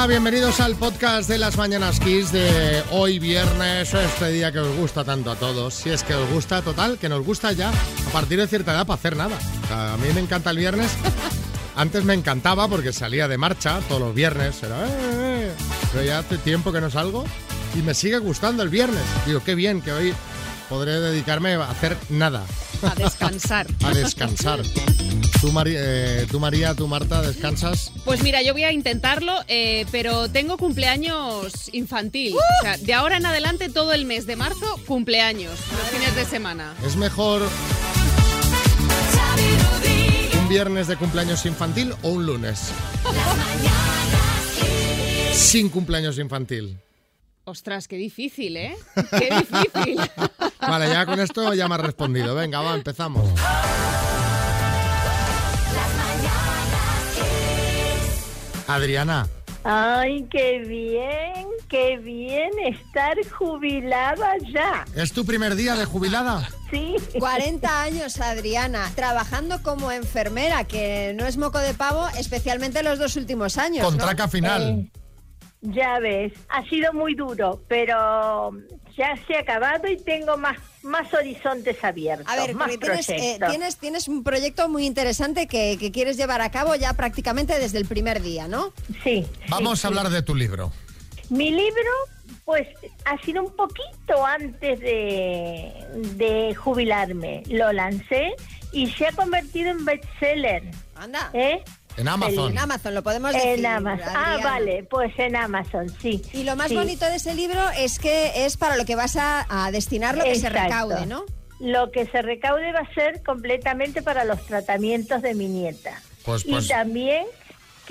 Hola, bienvenidos al podcast de las Mañanas Kiss de hoy viernes, este día que os gusta tanto a todos. Si es que os gusta, total, que nos gusta ya a partir de cierta edad para hacer nada. O sea, a mí me encanta el viernes. Antes me encantaba porque salía de marcha todos los viernes. Era, "Eh, eh", pero ya hace tiempo que no salgo y me sigue gustando el viernes. Digo, qué bien que hoy podré dedicarme a hacer nada, A descansar. a descansar. Tú, Mari- eh, tú, María, tú, Marta, descansas. Pues mira, yo voy a intentarlo, eh, pero tengo cumpleaños infantil. O sea, de ahora en adelante, todo el mes de marzo, cumpleaños, los fines de semana. ¿Es mejor un viernes de cumpleaños infantil o un lunes? Sin cumpleaños infantil. Ostras, qué difícil, ¿eh? Qué difícil. Vale, ya con esto ya me has respondido. Venga, va, empezamos. Adriana, Ay, qué bien, qué bien estar jubilada ya. ¿es tu primer día de jubilada? Sí, 40 años, Adriana, trabajando como enfermera, que no es moco de pavo, especialmente los dos últimos años. Con ¿no? traca final. Eh, ya ves, ha sido muy duro, pero ya se ha acabado y tengo más, más horizontes abiertos, A ver, más tienes, eh, proyectos. tienes, tienes un proyecto muy interesante que, que quieres llevar a cabo ya prácticamente desde el primer día, ¿no? Sí. Vamos sí, a sí. hablar de tu libro. Mi libro, pues, ha sido un poquito antes de, de jubilarme. Lo lancé y se ha convertido en bestseller. Anda. ¿Eh? En Amazon. En Amazon, lo podemos decir. En Amazon. Ah, vale, pues en Amazon, sí. Y lo más Sí. bonito de ese libro es que es para lo que vas a, a destinar lo que se recaude, ¿no? Lo que se recaude va a ser completamente para los tratamientos de mi nieta. Pues, pues, Y también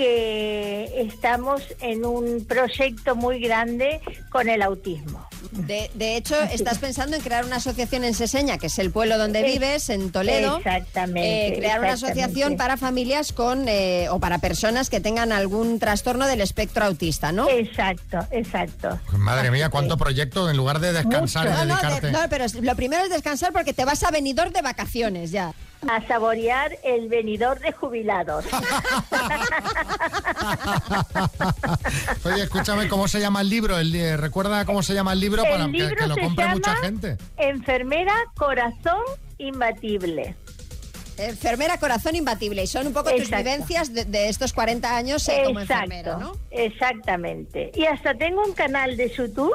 que estamos en un proyecto muy grande con el autismo. De, de hecho, estás pensando en crear una asociación en Seseña, que es el pueblo donde Es- vives, en Toledo. Exactamente, Eh, crear una asociación para familias con eh, o para personas que tengan algún trastorno del espectro autista, ¿no? Exacto, exacto. pues madre mía, cuánto proyecto en lugar de descansar Mucho. y No, no, dedicarte. de- no, pero lo primero es descansar porque te vas a venidor de vacaciones ya. A saborear el venidor de jubilados. Oye, escúchame, ¿cómo se llama el libro? El, eh, ¿Recuerda cómo se llama el libro para el que, libro que lo se compre llama mucha gente? Enfermera Corazón Imbatible. Enfermera corazón imbatible. Y son un poco tus Exacto. vivencias de, de estos 40 años eh, como enfermera, ¿no? exactamente. Y hasta tengo un canal de YouTube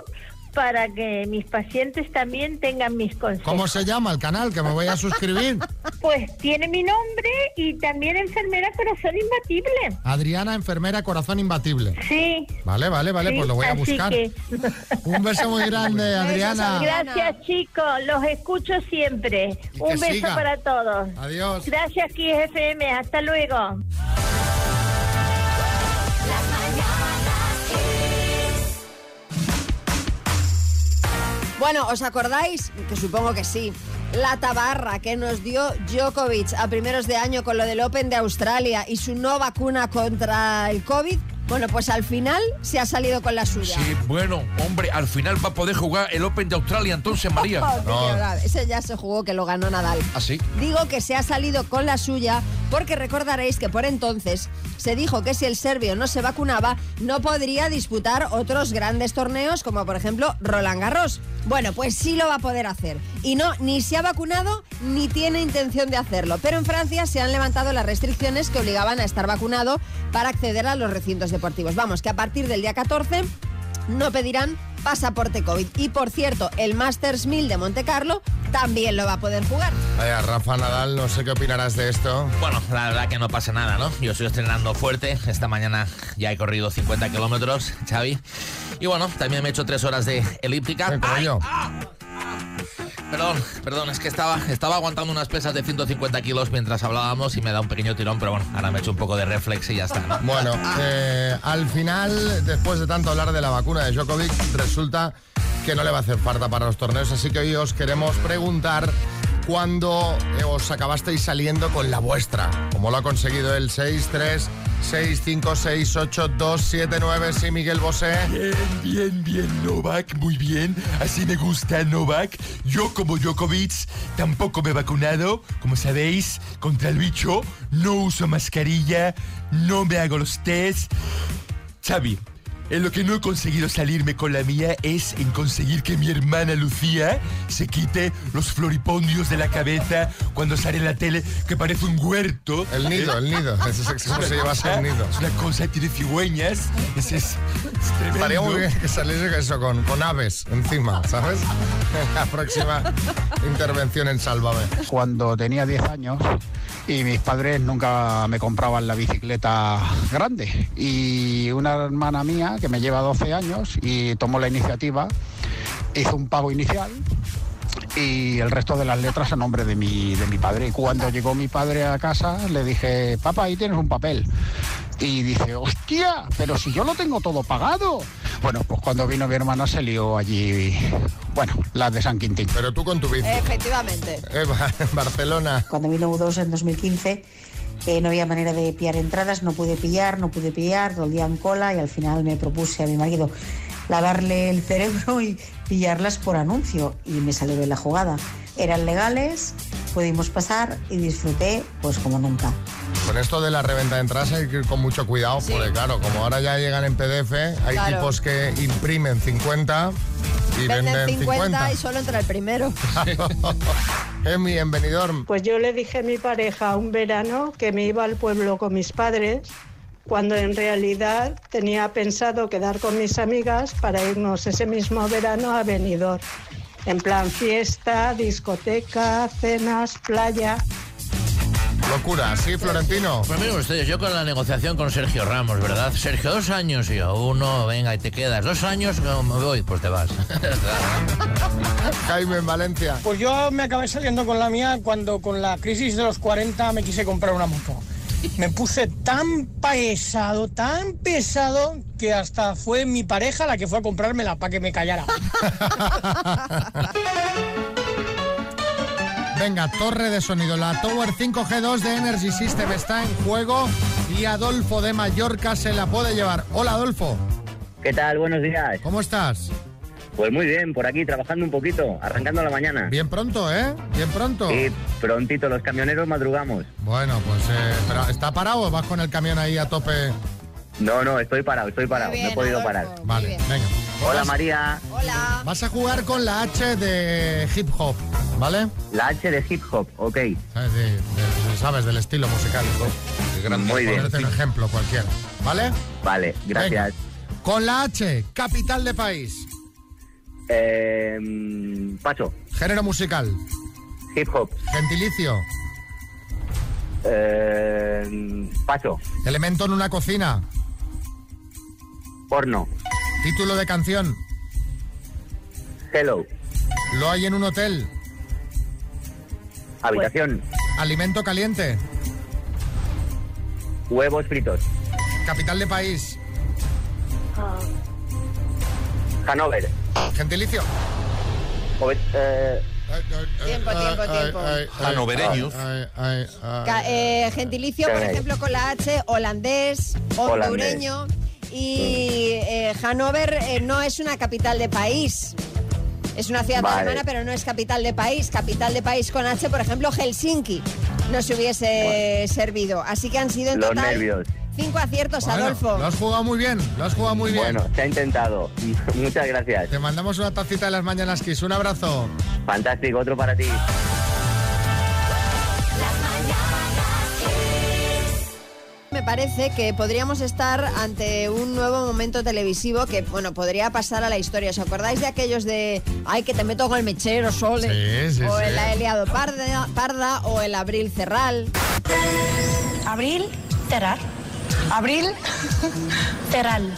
para que mis pacientes también tengan mis consejos. ¿Cómo se llama el canal? Que me voy a suscribir. Pues tiene mi nombre y también Enfermera Corazón Imbatible. Adriana, enfermera, corazón imbatible. Sí. Vale, vale, vale, sí, pues lo voy a así buscar. que- Un beso muy grande, Adriana. Gracias chicos, los escucho siempre. Un beso siga. para todos. Adiós. Gracias Kiss FM, hasta luego. Bueno, ¿os acordáis? Que supongo que sí. La tabarra que nos dio Djokovic a primeros de año con lo del Open de Australia y su no vacuna contra el COVID. Bueno, pues al final se ha salido con la suya. Sí, bueno, hombre, al final va a poder jugar el Open de Australia entonces, María. Verdad. Ese ya se jugó que lo ganó Nadal. ¿Así? Digo que se ha salido con la suya porque recordaréis que por entonces se dijo que si el serbio no se vacunaba no podría disputar otros grandes torneos como por ejemplo Roland Garros. Bueno, pues sí lo va a poder hacer. Y no, ni se ha vacunado ni tiene intención de hacerlo. Pero en Francia se han levantado las restricciones que obligaban a estar vacunado para acceder a los recintos deportivos. Vamos, que a partir del día 14 no pedirán pasaporte COVID. Y por cierto, el Masters 1000 de Monte Carlo también lo va a poder jugar. Vaya, Rafa Nadal, no sé qué opinarás de esto. Bueno, la verdad que no pasa nada, ¿no? Yo estoy estrenando fuerte. Esta mañana ya he corrido 50 kilómetros, Xavi. Y bueno, también me he hecho tres horas de elíptica. ¿Qué coño? Perdón, perdón, es que estaba, estaba aguantando unas pesas de 150 kilos mientras hablábamos y me da un pequeño tirón, pero bueno, ahora me he hecho un poco de reflex y ya está, ¿no? Bueno, eh, al final, después de tanto hablar de la vacuna de Djokovic, resulta que no le va a hacer falta para los torneos, así que hoy os queremos preguntar cuándo os acabasteis saliendo con la vuestra, como lo ha conseguido el 636568279, sí, Miguel Bosé. Bien, bien, bien, Novak, muy bien. Así me gusta Novak. Yo, como Djokovic, tampoco me he vacunado. Como sabéis, contra el bicho, no uso mascarilla, no me hago los test. Xavi, En lo que no he conseguido salirme con la mía es en conseguir que mi hermana Lucía se quite los floripondios de la cabeza cuando sale en la tele que parece un huerto. El nido, el nido. Ese es como se llevase un nido. Es una cosa, tiene cigüeñas. Es, es, es tremendo. Estaría muy bien que saliese eso con, con aves encima, ¿sabes? La próxima intervención en Sálvame. cuando tenía 10 años y mis padres nunca me compraban la bicicleta grande. Y una hermana mía que me lleva 12 años y tomó la iniciativa, hizo un pago inicial y el resto de las letras a nombre de mi, de mi padre. Y cuando llegó mi padre a casa le dije, papá, ahí tienes un papel. Y dice, hostia, pero si yo lo tengo todo pagado. Bueno, pues cuando vino mi hermana se lió allí, bueno, la de San Quintín. Pero tú con tu bici. Efectivamente. Eh, en Barcelona. Cuando vino U2 en 2015 eh, no había manera de pillar entradas, no pude pillar, no pude pillar, en cola y al final me propuse a mi marido lavarle el cerebro y pillarlas por anuncio y me salió bien la jugada. Eran legales, pudimos pasar y disfruté pues como nunca. Con esto de la reventa de entradas hay que ir con mucho cuidado, Sí. porque claro, como ahora ya llegan en PDF, hay Claro. tipos que imprimen 50 y Venden venden 50, 50. y solo entra el primero. Emi, en Benidorm. Pues yo le dije a mi pareja un verano que me iba al pueblo con mis padres, cuando en realidad tenía pensado quedar con mis amigas para irnos ese mismo verano a Benidorm. En plan fiesta, discoteca, cenas, playa. Locura, ¿sí, Florentino? Pues miren ustedes, yo con la negociación con Sergio Ramos, ¿verdad? Sergio, dos años y yo, uno, venga, y te quedas. Dos años, no, me voy, pues te vas. Jaime, en Valencia. Pues yo me acabé saliendo con la mía cuando con la crisis de los 40 me quise comprar una moto. Me puse tan pesado, tan pesado, que hasta fue mi pareja la que fue a comprármela para que me callara. Venga, torre de sonido. La Tower 5G2 de Energy System está en juego y Adolfo de Mallorca se la puede llevar. Hola, Adolfo. ¿Qué tal? Buenos días. ¿Cómo estás? Pues muy bien, por aquí trabajando un poquito, arrancando la mañana. Bien pronto, ¿eh? Bien pronto. Y prontito, los camioneros madrugamos. Bueno, pues, eh, pero ¿está parado o vas con el camión ahí a tope? No, no, estoy parado, estoy parado, no he podido Adolfo. parar. Vale, venga. Hola Vas- María, Hola. Vas a jugar con la H de hip hop, ¿vale? la H de hip hop, ok. ¿Sabes? De- de- ¿sabes? Del estilo musical. Muy bien, Ponerte un ejemplo cualquiera, ¿vale? vale, gracias. Venga. Con la H, capital de país, Eh, mm, paso, género musical, hip hop. gentilicio, Eh, mm, paso, elemento en una cocina, porno. título de canción, Hello, lo hay en un hotel, habitación, alimento caliente, huevos fritos. capital de país, Hanover, gentilicio. Ove- eh, Tiempo, tiempo, tiempo. Hanovereños. eh, gentilicio, por ejemplo, con la H, holandés, hondureño. Y eh, Hannover eh, no es una capital de país. Es una ciudad Vale. alemana, pero no es capital de país. Capital de país con H, por ejemplo, Helsinki. No se hubiese servido. Así que han sido en Los total nervios. Cinco aciertos, Bueno, Adolfo. lo has jugado muy bien, lo has jugado muy bien. bueno, se ha intentado. Muchas gracias. Te mandamos una tacita de las mañanas Kiss. Un abrazo. Fantástico, otro para ti. Me parece que podríamos estar ante un nuevo momento televisivo que, bueno, podría pasar a la historia. ¿Os acordáis de aquellos de, ay, que te meto con el mechero, Sole? Sí, sí, o sí. el Eliado Parda, Parda o el Abril Cerral. Abril, Terrar. Abril, Terral.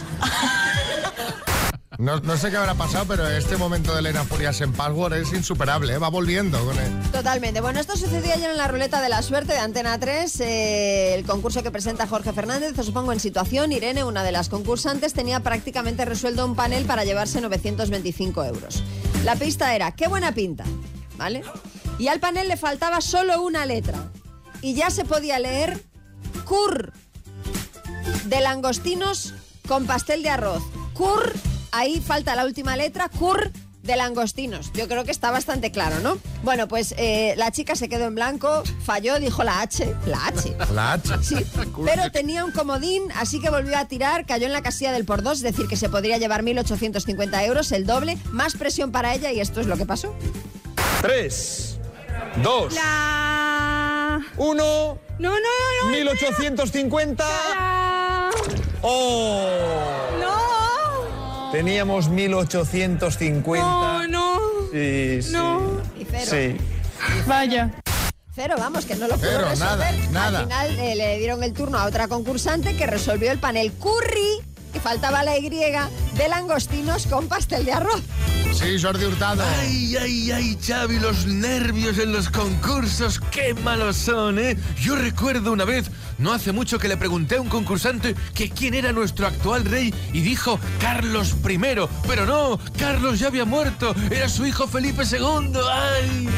No, no sé qué habrá pasado, pero este momento de Elena Furias en Password es insuperable. ¿eh? Va volviendo con él. Totalmente. Bueno, esto sucedió ayer en la ruleta de la suerte de Antena 3, eh, el concurso que presenta Jorge Fernández. Os pongo en situación. Irene, una de las concursantes, tenía prácticamente resuelto un panel para llevarse 925 euros. La pista era, qué buena pinta, ¿vale? Y al panel le faltaba solo una letra. Y ya se podía leer cur de langostinos con pastel de arroz. Cur, ahí falta la última letra, cur de langostinos. Yo creo que está bastante claro, ¿no? Bueno, pues eh, la chica se quedó en blanco, falló, dijo la H. La H. La H. Sí, pero tenía un comodín, así que volvió a tirar, cayó en la casilla del por dos, es decir, que se podría llevar 1.850 euros, el doble, más presión para ella y esto es lo que pasó. 3, 2, La... 1, No, no, no, no. 1850. La... ¡Oh! No. Teníamos 1850. No, no. Sí, sí. No. Y cero. Sí. Vaya. Cero, vamos, que no lo pudo Cero, resolver. nada, nada. Al final eh, le dieron el turno a otra concursante que resolvió el panel curry y faltaba la Y de langostinos con pastel de arroz. Sí, Jordi Hurtado. Ay, ay, ay, Xavi, los nervios en los concursos, qué malos son, ¿eh? Yo recuerdo una vez, no hace mucho, que le pregunté a un concursante que quién era nuestro actual rey y dijo Carlos I, pero no, Carlos ya había muerto, era su hijo Felipe II, ay.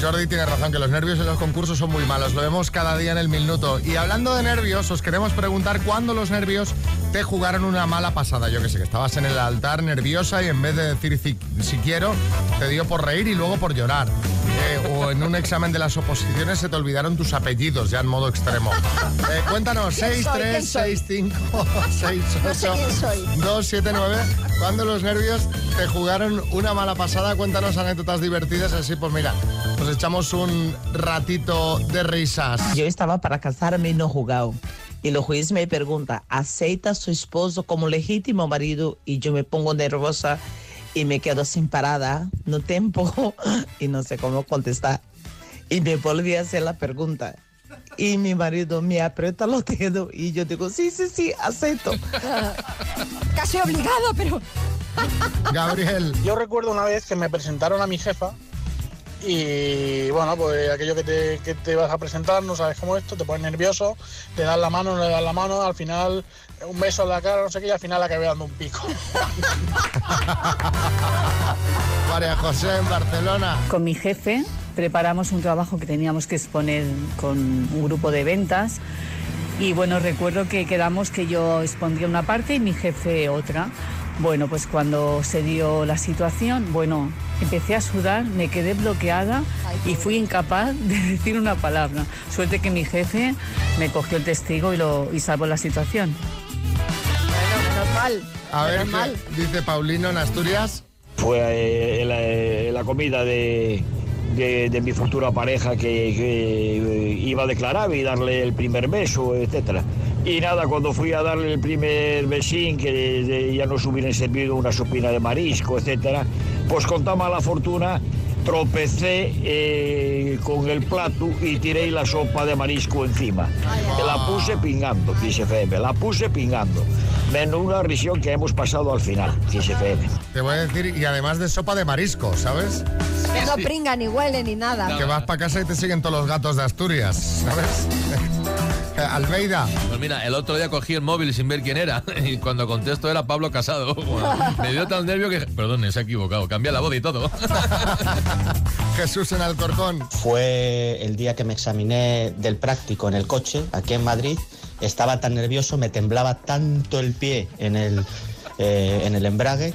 Jordi tiene razón, que los nervios en los concursos son muy malos. Lo vemos cada día en el minuto. Y hablando de nervios, os queremos preguntar cuándo los nervios te jugaron una mala pasada. Yo que sé, que estabas en el altar nerviosa y en vez de decir si, si quiero, te dio por reír y luego por llorar. Eh, o en un examen de las oposiciones se te olvidaron tus apellidos, ya en modo extremo. Eh, cuéntanos, ¿Quién 6, soy? 3, ¿Quién soy? 6, 5, 6, 8, No sé quién soy. 2, 7, 9. ¿Cuándo los nervios te jugaron una mala pasada? Cuéntanos anécdotas divertidas, así pues mira, nos echamos un ratito de risas. Yo estaba para casarme y no jugado. Y el juez me pregunta, ¿aceita a su esposo como legítimo marido? Y yo me pongo nerviosa y me quedo sin parada, no tiempo y no sé cómo contestar. Y me volví a hacer la pregunta. Y mi marido me aprieta los dedos y yo digo, sí, sí, sí, acepto. Casi obligado, pero Gabriel. Yo recuerdo una vez que me presentaron a mi jefa y bueno, pues aquello que te, que te vas a presentar, no sabes cómo esto, te pones nervioso, le das la mano, no le das la mano, al final un beso en la cara, no sé qué, y al final acabé dando un pico. María José en Barcelona. Con mi jefe preparamos un trabajo que teníamos que exponer con un grupo de ventas y bueno, recuerdo que quedamos que yo expondría una parte y mi jefe otra. Bueno, pues cuando se dio la situación, bueno, empecé a sudar, me quedé bloqueada y fui incapaz de decir una palabra. Suerte que mi jefe me cogió el testigo y, lo, y salvó la situación. menos mal. A ver, menos mal. ¿qué dice Paulino en Asturias? Fue eh, la, la comida de, de- de mi futura pareja que, que, eh, iba a declarar y darle el primer beso, etcétera. Y nada, cuando fui a darle el primer besín, que de- ya nos hubieran servido una sopina de marisco, etcétera, pues con tan mala fortuna tropecé eh, con el plato y tiré la sopa de marisco encima. La puse pingando, dice FM, la puse pingando. Menuda risión que hemos pasado al final, dice FM. Te voy a decir, y además de sopa de marisco, ¿sabes? Que no pringa, ni huele, ni nada. Que vas para casa y te siguen todos los gatos de Asturias, ¿sabes? Almeida. Pues mira, el otro día cogí el móvil sin ver quién era y cuando contesto era Pablo Casado. Bueno, me dio tal nervio que... Perdón, se ha equivocado. Cambia la voz y todo. Jesús en Alcorcón. Fue el día que me examiné del práctico en el coche, aquí en Madrid. Estaba tan nervioso, me temblaba tanto el pie en el, eh, en el embrague,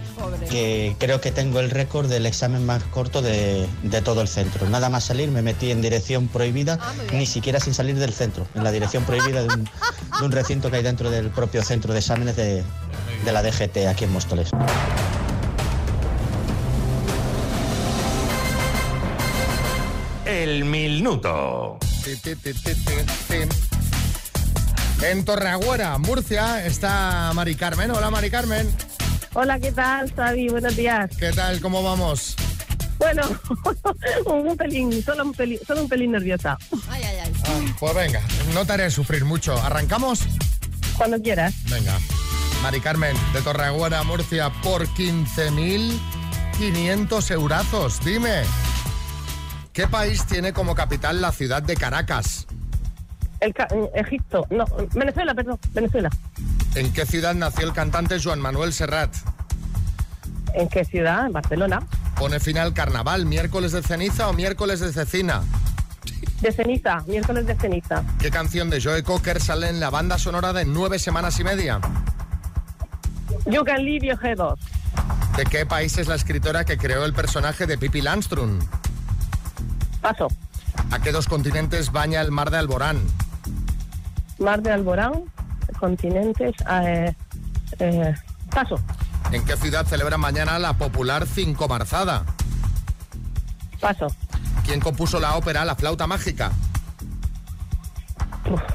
que creo que tengo el récord del examen más corto de, de todo el centro. Nada más salir, me metí en dirección prohibida, ni siquiera sin salir del centro, en la dirección prohibida de un, de un recinto que hay dentro del propio centro de exámenes de, de la DGT aquí en Móstoles. El minuto. En Torreagüera, Murcia, está Mari Carmen. Hola, Mari Carmen. Hola, ¿qué tal, Xavi? Buenos días. ¿Qué tal? ¿Cómo vamos? Bueno, un pelín, solo un pelín, solo un pelín nerviosa. Ay, ay, ay. Ah, pues venga, no te haré sufrir mucho. ¿Arrancamos? Cuando quieras. Venga. Mari Carmen, de Torreagüera, Murcia, por 15.500 eurazos. Dime, ¿qué país tiene como capital la ciudad de Caracas? El ca- eh, Egipto, no, Venezuela, perdón, Venezuela. ¿En qué ciudad nació el cantante Joan Manuel Serrat? ¿En qué ciudad? En Barcelona. Pone final carnaval, miércoles de ceniza o miércoles de cecina. De ceniza, miércoles de ceniza. ¿Qué canción de Joe Cocker sale en la banda sonora de nueve semanas y media? You can leave your head off. ¿De qué país es la escritora que creó el personaje de Pippi Landström? Paso. ¿A qué dos continentes baña el mar de Alborán? Mar de Alborán, continentes. eh, eh, paso. ¿En qué ciudad celebra mañana la popular Cinco Marzada? Paso. ¿Quién compuso la ópera La flauta mágica?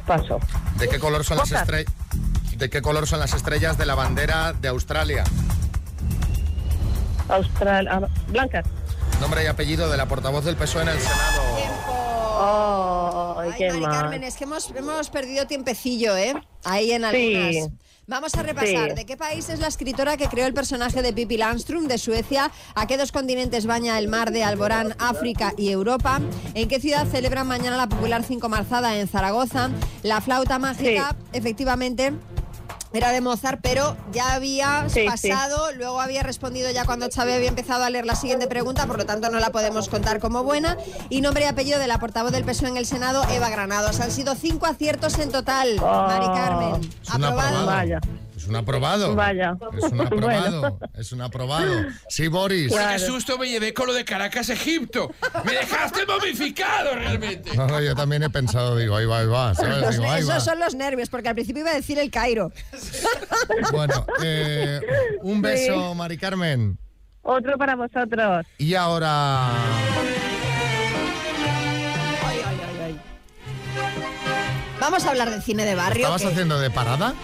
paso. ¿De qué color son las estrellas? ¿De qué color son las estrellas de la bandera de Australia? Austral. ah, Blanca. Nombre y apellido de la portavoz del PSOE en el Senado. Oh, Ay, qué Mari mal. Carmen, es que hemos, hemos perdido tiempecillo, ¿eh? Ahí en Sí. algunas. Vamos a repasar. Sí. ¿De qué país es la escritora que creó el personaje de Pippi Landström? ¿De Suecia? ¿A qué dos continentes baña el mar de Alborán, África y Europa? ¿En qué ciudad celebran mañana la popular Cinco Marzada en Zaragoza? La flauta mágica, efectivamente. Era de Mozart, pero ya había Sí, pasado, luego había respondido ya cuando Chávez había empezado a leer la siguiente pregunta, por lo tanto no la podemos contar como buena. Y nombre y apellido de la portavoz del PSOE en el Senado, Eva Granados. Han sido cinco aciertos en total, Mari Carmen. Aprobado. Es un aprobado. Vaya. Es un aprobado. Bueno. Es un aprobado. Sí, Boris. Qué susto me llevé con lo de Caracas, Egipto. Me dejaste momificado realmente. No, no, yo también he pensado, digo, ahí va, ahí va. ¿sabes? Los Digo, ne- ahí va. esos son los nervios, porque al principio iba a decir el Cairo. Bueno, eh, un beso, Sí. Mari Carmen. Otro para vosotros. Y ahora. Vamos a hablar de cine de barrio. ¿Estabas que- haciendo de parada?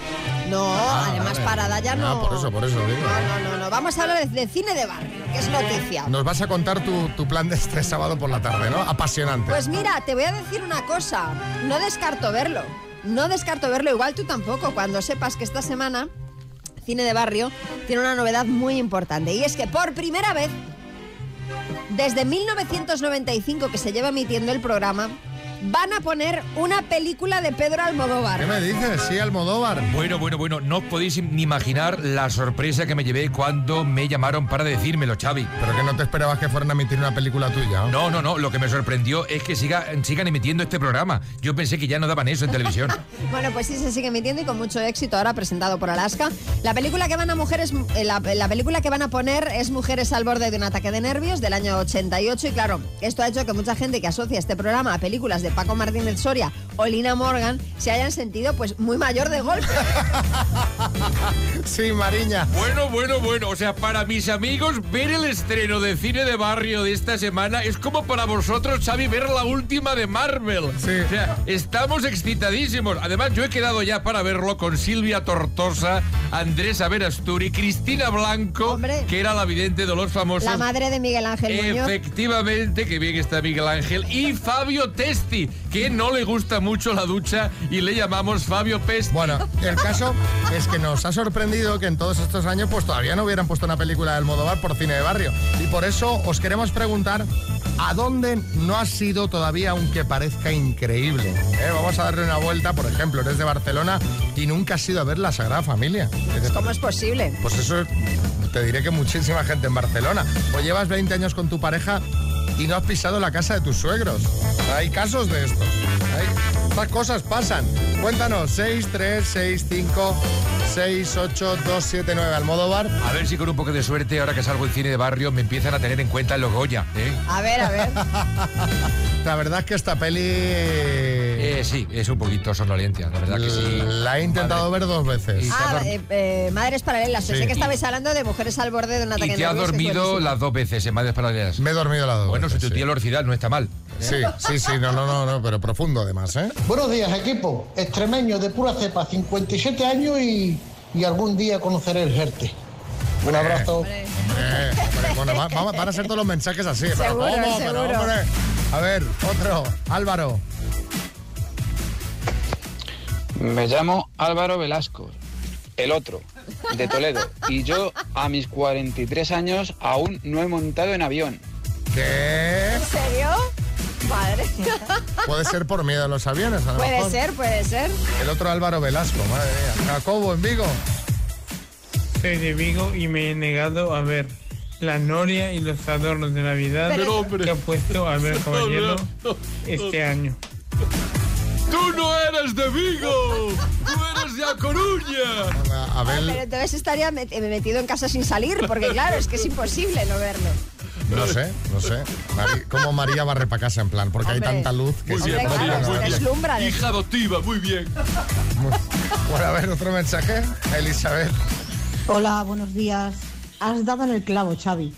No, Ah, además parada ya Ah, no. por eso, por eso digo. No, no, no, no. Vamos a hablar de, de cine de barrio, que es noticia. Nos vas a contar tu, tu plan de este sábado por la tarde, ¿no? Apasionante. Pues mira, te voy a decir una cosa. No descarto verlo. No descarto verlo. Igual tú tampoco. Cuando sepas que esta semana Cine de Barrio tiene una novedad muy importante. Y es que por primera vez, desde 1995 que se lleva emitiendo el programa, van a poner una película de Pedro Almodóvar. ¿Qué me dices? Sí, Almodóvar. Bueno, bueno, bueno, no os podéis ni imaginar la sorpresa que me llevé cuando me llamaron para decírmelo, Xavi. ¿Pero que no te esperabas que fueran a emitir una película tuya? ¿no? No, no, no, lo que me sorprendió es que siga- sigan emitiendo este programa. Yo pensé que ya no daban eso en televisión. Bueno, pues sí, se sigue emitiendo y con mucho éxito ahora presentado por Alaska. La película que van a mujeres, eh, la, la película que van a poner es Mujeres al borde de un ataque de nervios del año 88 y claro, esto ha hecho que mucha gente que asocia este programa a películas de Paco Martínez Soria o Lina Morgan se hayan sentido pues muy mayor de golpe. Sí, Mariña. Bueno, bueno, bueno. O sea, para mis amigos, ver el estreno de cine de barrio de esta semana es como para vosotros, Xavi, ver la última de Marvel. O sea, estamos excitadísimos. Además, yo he quedado ya para verlo con Silvia Tortosa, Andrés Averasturi, Cristina Blanco, que era la vidente de los famosos. La madre de Miguel Ángel Muñoz. Efectivamente, que bien está Miguel Ángel. Y Fabio Testi, que no le gusta mucho la ducha y le llamamos Fabio Pesti. Bueno, el caso es que nos ha sorprendido que en todos estos años pues todavía no hubieran puesto una película de Almodóvar por cine de barrio. Y por eso os queremos preguntar a dónde no ha sido todavía aunque parezca increíble. ¿Eh? Vamos a darle una vuelta, por ejemplo, eres de Barcelona y nunca has ido a ver la Sagrada Familia. ¿Cómo es posible? Pues eso te diré que muchísima gente en Barcelona. O llevas 20 años con tu pareja y no has pisado la casa de tus suegros. Hay casos de estos. Hay- estas cosas pasan. Cuéntanos, 6, 3, 6, 5, 6, 8, 2, 7, 9. Almodóvar. A ver si con un poco de suerte, ahora que salgo en cine de barrio, me empiezan a tener en cuenta en los Goya. ¿eh? A ver, a ver. La verdad es que esta peli... Eh, sí, es un poquito sonolienta, la verdad que sí. La he intentado ver dos veces. Ah, eh, eh, madres paralelas. Pensé Sí. que estabais hablando de mujeres al borde de un ataque Y de te has es dormido buenísimo. las dos veces en Madres Paralelas. Me he dormido las dos Bueno, veces, si tu sí. tía Lorcidal no está mal. Sí, sí, sí, no, no, no, no, pero profundo además, ¿eh? Buenos días, equipo. Extremeño de pura cepa, 57 años y, y algún día conoceré el Jerte. Un abrazo. Hombre, hombre, bueno, va- va- van a ser todos los mensajes así. pero Seguro, ¿cómo? Pero, seguro. hombre. A ver, otro. Álvaro. Me llamo Álvaro Velasco, el otro, de Toledo. Y yo, a mis 43 años, aún no he montado en avión. ¿Qué? ¿En serio? Madre. Puede ser por miedo a los aviones, a lo puede mejor. ser, puede ser. El otro Álvaro Velasco, madre mía. Jacobo en Vigo. Soy de Vigo y me he negado a ver la noria y los adornos de Navidad Pero, hombre. que ha puesto Albert Caballero este año. ¡Tú no eres de Vigo! ¡Tú eres de A Coruña! A ver, Pero entonces estaría eh, metido en casa sin salir, porque claro, es que es imposible no verlo. no sé, no sé. ¿Cómo María barre para casa en plan? Porque hay tanta luz que Muy sí, bien, no Hija adoptiva, muy bien. Bueno, a ver, otro mensaje. Elizabeth. Hola, buenos días. Has dado en el clavo, Xavi.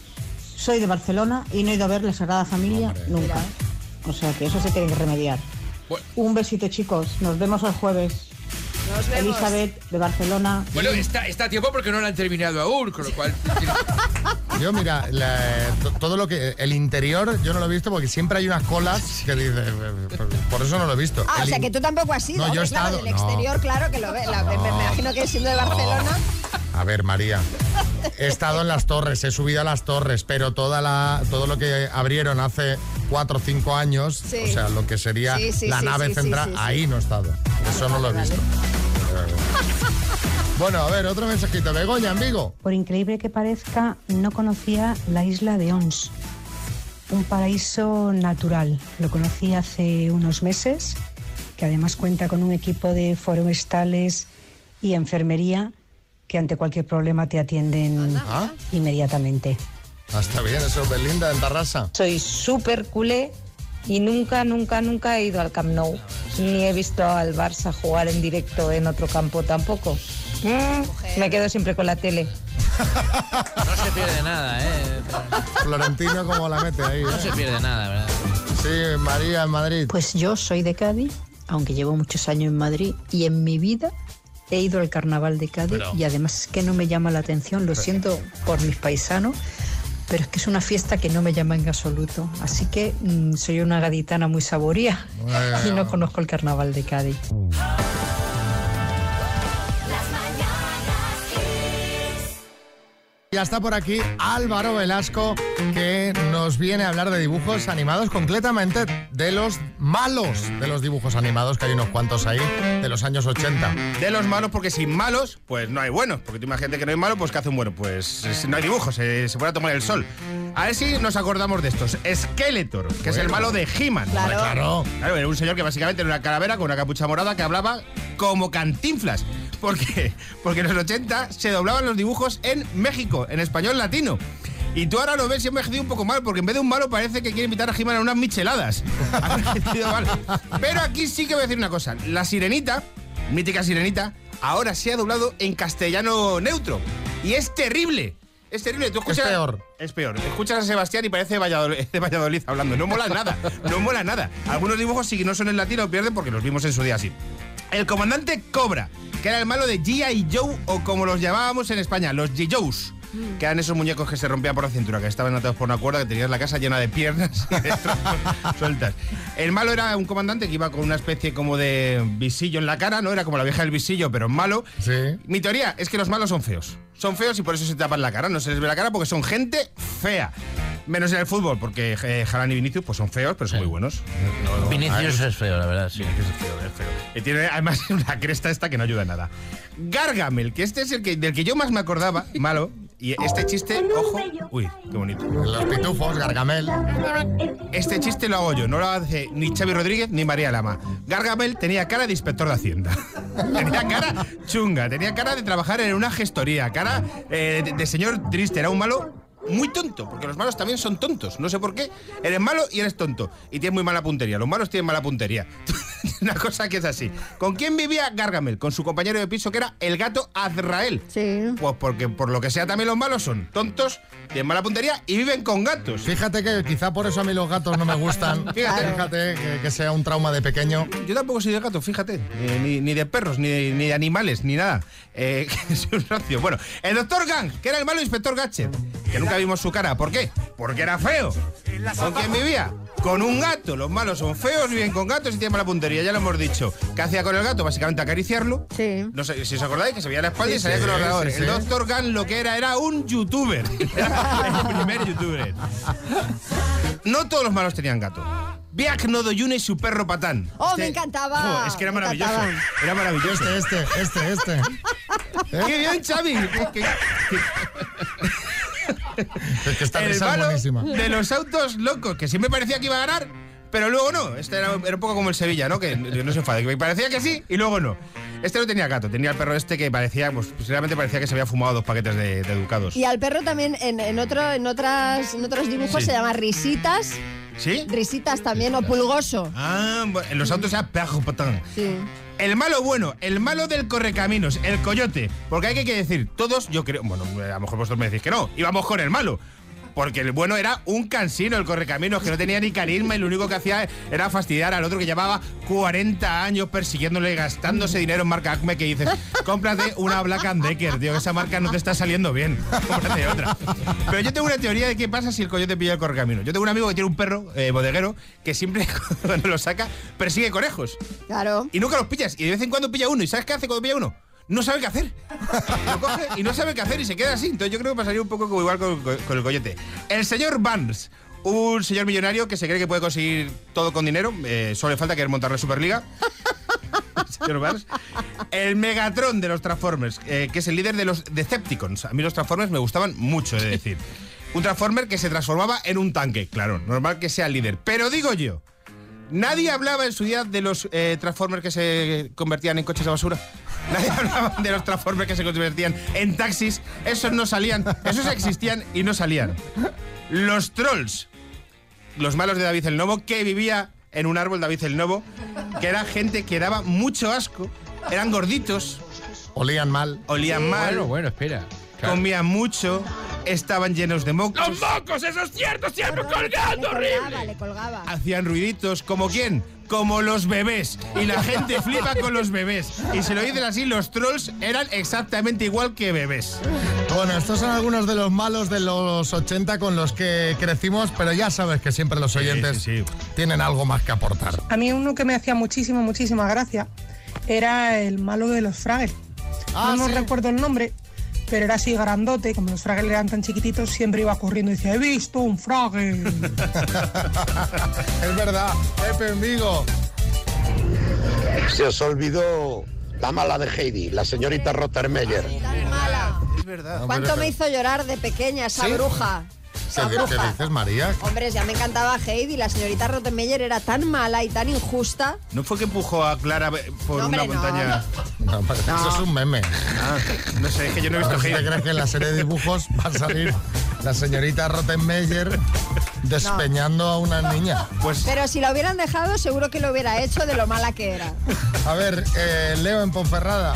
Soy de Barcelona y no he ido a ver la Sagrada Familia nunca. O sea que eso se tiene que remediar. Un besito, chicos. Nos vemos el jueves. Nos vemos. Elizabeth, de Barcelona. Bueno, está, está a tiempo porque no la han terminado aún, con lo cual... Yo, mira, la- todo lo que. El interior yo no lo he visto porque siempre hay unas colas que dice. Por eso no lo he visto. Ah, o sea in- que tú tampoco has ido. No, yo he claro, estado- del no. exterior, claro que lo ve. la- me, me imagino que siendo de Barcelona. A ver, María. He estado en las torres, he subido a las torres, pero toda la, todo lo que abrieron hace cuatro o cinco años, Sí. o sea, lo que sería Sí, sí, la sí, nave sí, sí, central, sí, sí. ahí no he estado. Eso no lo he visto. Bueno, a ver, otro mensajito. Begoña, en Vigo. Por increíble que parezca, no conocía la isla de Ons, un paraíso natural. Lo conocí hace unos meses, que además cuenta con un equipo de forestales y enfermería que ante cualquier problema te atienden Ah. inmediatamente. Ah, está bien, eso, Belinda, en Tarrasa. Soy súper culé y nunca, nunca, nunca he ido al Camp Nou. Ni he visto al Barça jugar en directo en otro campo tampoco. Mm, me quedo siempre con la tele. No se pierde nada, ¿eh? Florentino, como la mete ahí? No eh? se pierde nada, ¿verdad? Sí, María, en Madrid. Pues yo soy de Cádiz, aunque llevo muchos años en Madrid y en mi vida he ido al carnaval de Cádiz y además es que no me llama la atención, lo siento por mis paisanos, pero es que es una fiesta que no me llama en absoluto. Así que mm, soy una gaditana muy saboría y no conozco el carnaval de Cádiz. Ya está por aquí Álvaro Velasco, que nos viene a hablar de dibujos animados, concretamente de los malos de los dibujos animados, que hay unos cuantos ahí, de los años 80. De los malos, porque sin malos, pues no hay buenos. Porque tú imagínate que no hay malo, pues ¿qué hace un bueno? Pues no hay dibujos, se, se puede tomar el sol. A ver si nos acordamos de estos. Skeletor, que es el malo de He-Man. Claro. Claro. Claro, era un señor que básicamente era una calavera con una capucha morada que hablaba como cantinflas. ¿Por qué? Porque en los 80 se doblaban los dibujos en México, en español latino. Y tú ahora lo ves y ha envejecido un poco mal, porque en vez de un malo parece que quiere invitar a He-Man a unas micheladas. Pero aquí sí que voy a decir una cosa. La sirenita, mítica sirenita, ahora se ha doblado en castellano neutro. Y es terrible. Es terrible. Tú escuchas- peor. Es peor. Escuchas a Sebastián y parece Valladolid, de Valladolid hablando. No mola nada. No mola nada. Algunos dibujos, si no son en latino, pierden porque los vimos en su día así. El comandante Cobra, que era el malo de G.I. Joe, o como los llamábamos en España, los G.I.Joes. Que eran esos muñecos que se rompían por la cintura, que estaban atados por una cuerda, que tenías la casa llena de piernas y de trozos sueltas. El malo era un comandante que iba con una especie como de visillo en la cara, ¿no? Era como la vieja del visillo, pero malo. Sí. Mi teoría es que los malos son feos. Son feos y por eso se tapan la cara. No se les ve la cara porque son gente fea. Menos en el fútbol, porque eh, Haaland y Vinicius pues son feos, pero son muy buenos. No, no, Vinicius es feo, la verdad, sí. Vinicius es feo, es feo. Y tiene además una cresta esta que no ayuda en nada. Gargamel, que este es el que, del que yo más me acordaba, malo. Y este chiste, ojo. Uy, qué bonito. Los pitufos, Gargamel. Este chiste lo hago yo, no lo hace ni Xavi Rodríguez ni María Lama. Gargamel tenía cara de inspector de Hacienda. tenía cara chunga, tenía cara de trabajar en una gestoría, cara eh, de, de señor triste, era un malo muy tonto, porque los malos también son tontos, no sé por qué. Eres malo y eres tonto, y tienes muy mala puntería. Los malos tienen mala puntería. Una cosa que es así. ¿Con quién vivía Gargamel? Con su compañero de piso que era el gato Azrael. Sí. Pues porque por lo que sea también los malos son tontos, tienen mala puntería y viven con gatos. Fíjate que quizá por eso a mí los gatos no me gustan. Fíjate. Fíjate que, que sea un trauma de pequeño. Yo tampoco soy de gatos, fíjate. Eh, ni, ni de perros, ni de, ni de animales, ni nada. Eh, soy un socio. Bueno, el doctor Gang, que era el malo inspector Gadget, que nunca vimos su cara. ¿Por qué? Porque era feo. ¿Con quién vivía? Con un gato. Los malos son feos, viven con gatos y tienen mala puntería. Ya lo hemos dicho. ¿Qué hacía con el gato? Básicamente acariciarlo. Sí. No sé si os acordáis que se veía la espalda y salía sí, con los ordenadores. sí, El doctor Gang lo que era era un youtuber. El primer youtuber. No todos los malos tenían gato. Viac Nodoyune y su perro patán. ¡Oh, Este- me encantaba! Jo, es que era maravilloso. Era maravilloso. Este, este, este, este. ¿Eh? ¡Qué bien, Xavi! Que- que- Es que esta el risa es malo buenísima. de los autos locos, que siempre parecía que iba a ganar, pero luego no. Este era, era un poco como el Sevilla, ¿no? Que no se enfade, que me parecía que sí y luego no. Este no tenía gato, tenía el perro este que parecía, pues posiblemente parecía que se había fumado dos paquetes de, de educados. Y al perro también en, en otro, en, otras, en otros dibujos Sí. se llama risitas. ¿Sí? Risitas también, o pulgoso. Ah, en los autos era perro patán. Sí. El malo bueno, el malo del correcaminos, el coyote. Porque hay que decir, todos, yo creo, bueno, a lo mejor vosotros me decís que no, íbamos con el malo. Porque el bueno era un cansino, el correcaminos, que no tenía ni carisma y lo único que hacía era fastidiar al otro que llevaba 40 años persiguiéndole, gastándose dinero en marca Acme, que dices, cómprate una Black and Decker, tío, que esa marca no te está saliendo bien, cómprate otra. Pero yo tengo una teoría de qué pasa si el coyote pilla el correcaminos. Yo tengo un amigo que tiene un perro eh, bodeguero que siempre cuando lo saca persigue conejos. Claro. Y nunca los pillas. Y de vez en cuando pilla uno. ¿Y sabes qué hace cuando pilla uno? No sabe qué hacer. Lo coge y no sabe qué hacer y se queda así. Entonces yo creo que pasaría un poco como igual con, con el coyote. El señor Barnes, un señor millonario que se cree que puede conseguir todo con dinero. eh, solo le falta querer montar la Superliga. El señor Barnes. El Megatron de los Transformers, eh, que es el líder de los Decepticons. A mí los Transformers me gustaban mucho, he de decir. Un Transformer que se transformaba en un tanque. Claro, normal que sea el líder. Pero digo yo, Nadie hablaba en su día de los eh, Transformers que se convertían en coches de basura. Nadie hablaba de los Transformers que se convertían en taxis. Esos no salían, esos existían y no salían. Los Trolls, los malos de David el Novo, que vivía en un árbol David el Novo, que era gente que daba mucho asco, eran gorditos. Olían mal. Olían mal. Bueno, bueno, espera. Claro. Comían mucho, estaban llenos de mocos. ¡Los mocos! ¡Eso es cierto! ¡Siempre Le colgando! colgaba, ¡Horrible! le colgaba. hacían ruiditos, ¿como quién? Como los bebés. Y la gente flipa con los bebés. Y se lo dicen así, los trolls eran exactamente igual que bebés. Bueno, estos son algunos de los malos de los 80 con los que crecimos, pero ya sabes que siempre los oyentes tienen algo más que aportar. A mí uno que me hacía muchísimo, muchísima gracia era el malo de los Fraggles. Ah, no sí. recuerdo el nombre, pero era así grandote, como los Fraggles eran tan chiquititos, siempre iba corriendo y decía, he visto un Fraggle. es verdad, Pepe en Vigo. Se os olvidó la mala de Heidi, la señorita Rottermeyer. Tan mala. Es verdad. ¿Cuánto me hizo llorar de pequeña esa ¿Sí? bruja? ¿Qué, qué dices, María? Hombre, ya me encantaba Heidi. La señorita Rottenmeier era tan mala y tan injusta. ¿No fue que empujó a Clara por No, una no. No, Eso es un meme. Ah, no sé, es que yo no he visto ver si te Heidi. crees que en la serie de dibujos va a salir la señorita Rottenmeier despeñando a una niña. Pues Pero si la hubieran dejado, seguro que lo hubiera hecho de lo mala que era. A ver, eh, Leo en Ponferrada.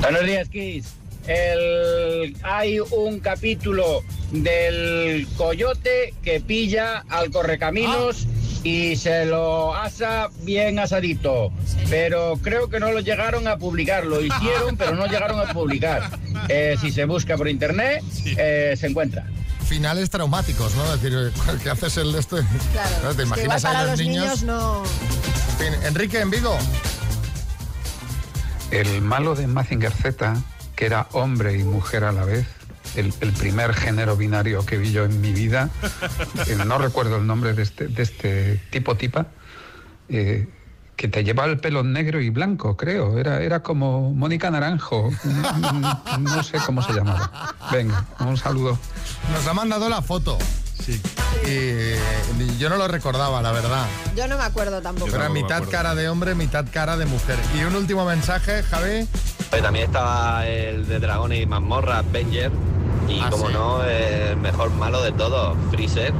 Buenos días, Kiss. El, hay un capítulo del coyote que pilla al correcaminos y se lo asa bien asadito. Pero creo que no lo llegaron a publicar. Lo hicieron, pero no llegaron a publicar. Eh, si se busca por internet, eh, se encuentra. Finales traumáticos, ¿no? Es decir, ¿qué haces el de este? Claro. ¿Te que imaginas a los los niños? niños no. En fin, Enrique en Vigo. El malo de Mazinger Z, que era hombre y mujer a la vez, el, el primer género binario que vi yo en mi vida, eh, no recuerdo el nombre de este, de este tipo tipa, eh, que te llevaba el pelo negro y blanco, creo. Era, era como Mónica Naranjo, no sé cómo se llamaba. Venga, un saludo. Nos ha mandado la foto. Sí. Y yo no lo recordaba, la verdad. Yo no me acuerdo tampoco. Era mitad cara de hombre, mitad cara de mujer. Y un último mensaje, Javi. También estaba el de Dragones y Mazmorra, Avenger. Y Ah, como sí. no, el mejor malo de todos, Freezer,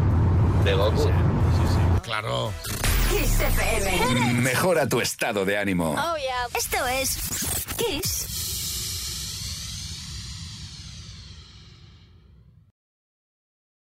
de Goku. Claro. Kiss FM. Mejora tu estado de ánimo. Oh, yeah. Esto es Kiss